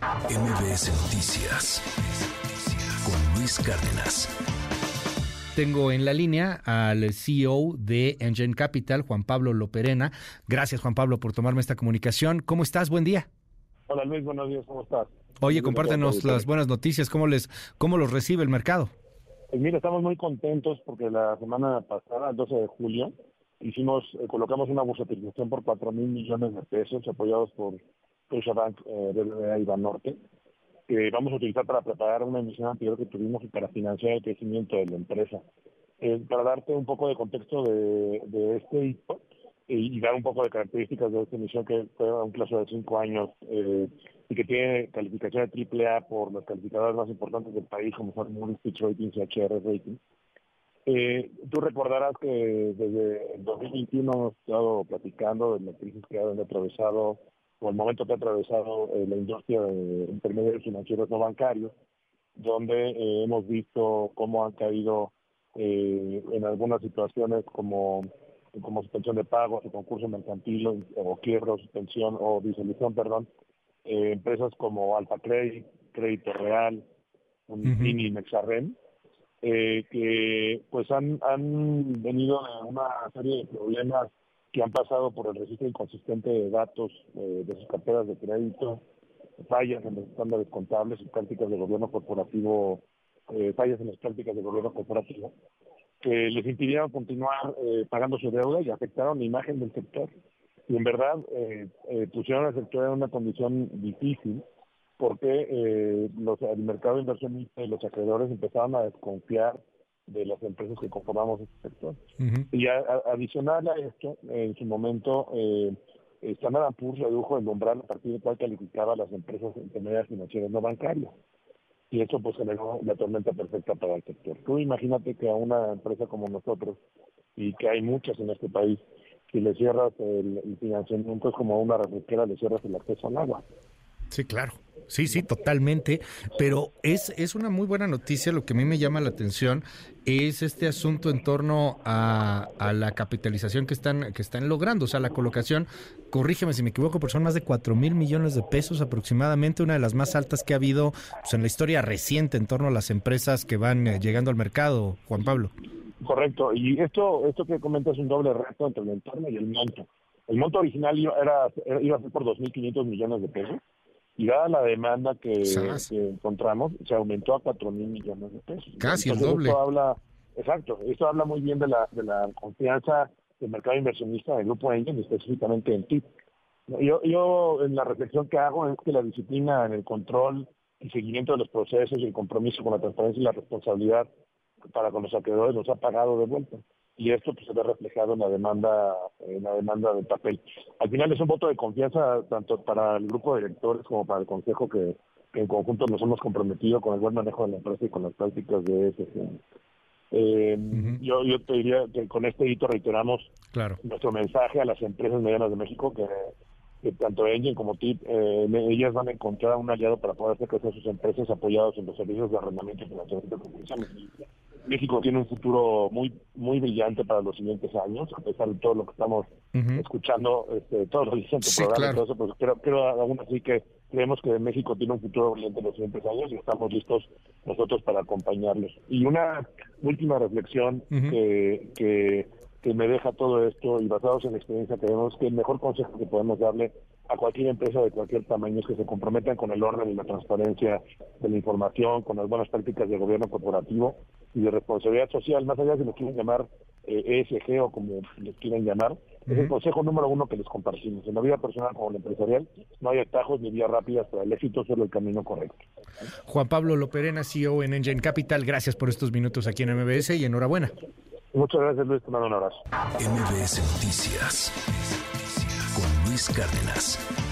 MBS Noticias con Luis Cárdenas. Tengo en la línea al CEO de Engine Capital, Juan Pablo Loperena. Gracias, Juan Pablo, por tomarme esta comunicación. ¿Cómo estás? Buen día. Hola Luis, buenos días, ¿cómo estás? Oye, compártenos las buenas noticias, ¿cómo les cómo los recibe el mercado? Pues mira, estamos muy contentos porque la semana pasada, el 12 de julio, hicimos, eh, colocamos una bursatización por 4 mil millones de pesos apoyados por Eh, BBVA Banorte, que vamos a utilizar para preparar una emisión anterior que tuvimos y para financiar el crecimiento de la empresa. Eh, para darte un poco de contexto de, este hito y, dar un poco de características de esta emisión que fue a un plazo de cinco años eh, y que tiene calificación de AAA por las calificadoras más importantes del país, como son Moody's, Fitch Ratings y HR Ratings. Eh, tú recordarás que desde el 2021 hemos estado platicando de la crisis que han atravesado o el momento que ha atravesado eh, la industria de intermediarios financieros no bancarios, donde eh, hemos visto cómo han caído eh, en algunas situaciones como como suspensión de pagos o concurso mercantil o, quiebra o suspensión o disolución, perdón, empresas como Alfa Credit, Crédito Real, un uh Mexarren, que pues han, han venido a una serie de problemas que han pasado por el registro inconsistente de datos eh, de sus carteras de crédito, fallas en los estándares contables y prácticas de gobierno corporativo, eh, fallas en las prácticas de gobierno corporativo, que les impidieron continuar eh, pagando su deuda y afectaron la imagen del sector. Y en verdad pusieron al sector en una condición difícil porque los, el mercado inversionista y los acreedores empezaron a desconfiar de las empresas que conformamos este sector. Y adicional a esto, en su momento, eh, Standard Poor's redujo el umbral a partir de cual calificaba a las empresas intermedias financieras no bancarias. Y eso pues generó la tormenta perfecta para el sector. Tú imagínate que a una empresa como nosotros, y que hay muchas en este país, si le cierras el, el financiamiento es como a una refresquera le cierras el acceso al agua. Sí, claro. Sí, sí, totalmente. Pero es, es una muy buena noticia. Lo que a mí me llama la atención es este asunto en torno a, la capitalización que están, que están logrando. O sea, la colocación, corrígeme si me equivoco, pero son más de 4 mil millones de pesos aproximadamente, una de las más altas que ha habido pues, en la historia reciente en torno a las empresas que van eh, llegando al mercado, Juan Pablo. Correcto. Y esto, esto que comentas es un doble reto entre el entorno y el monto. El monto original iba, era, iba a ser por 2.500 millones de pesos y dada la demanda que, encontramos, se aumentó a 4 mil millones de pesos. Casi el doble. Esto habla, exacto, esto habla muy bien de la, de la confianza del mercado inversionista del Grupo Engine, específicamente en TIP. Yo, yo, en la reflexión que hago es que la disciplina en el control y seguimiento de los procesos y el compromiso con la transparencia y la responsabilidad para con los acreedores nos ha pagado de vuelta y esto pues, se ve reflejado en la demanda en la demanda de papel. Al final es un voto de confianza tanto para el grupo de directores como para el consejo que, en conjunto nos hemos comprometido con el buen manejo de la empresa y con las prácticas de ese eh, yo, yo te diría que con este hito reiteramos nuestro mensaje a las empresas medianas de México que, tanto Engine como TIP, eh, ellas van a encontrar un aliado para poder hacer crecer sus empresas apoyados en los servicios de arrendamiento y financiamiento México tiene un futuro muy muy brillante para los siguientes años, a pesar de todo lo que estamos escuchando, este, todos los distintos programas, todo eso, pues creo, aún así que creemos que México tiene un futuro brillante en los siguientes años y estamos listos nosotros para acompañarlos. Y una última reflexión que, que, que me deja todo esto y basados en la experiencia que vemos, que el mejor consejo que podemos darle a cualquier empresa de cualquier tamaño es que se comprometan con el orden y la transparencia de la información, con las buenas prácticas de gobierno corporativo y de responsabilidad social, más allá de si lo quieren llamar ESG eh, o como les quieran llamar, es el consejo número uno que les compartimos. En la vida personal como en la empresarial, no hay atajos ni vías rápidas para el éxito, solo el camino correcto. Juan Pablo Loperena, CEO en Engine Capital, gracias por estos minutos aquí en MBS y enhorabuena. Muchas gracias, Luis. Te mando un abrazo. MBS Noticias con Luis Cárdenas.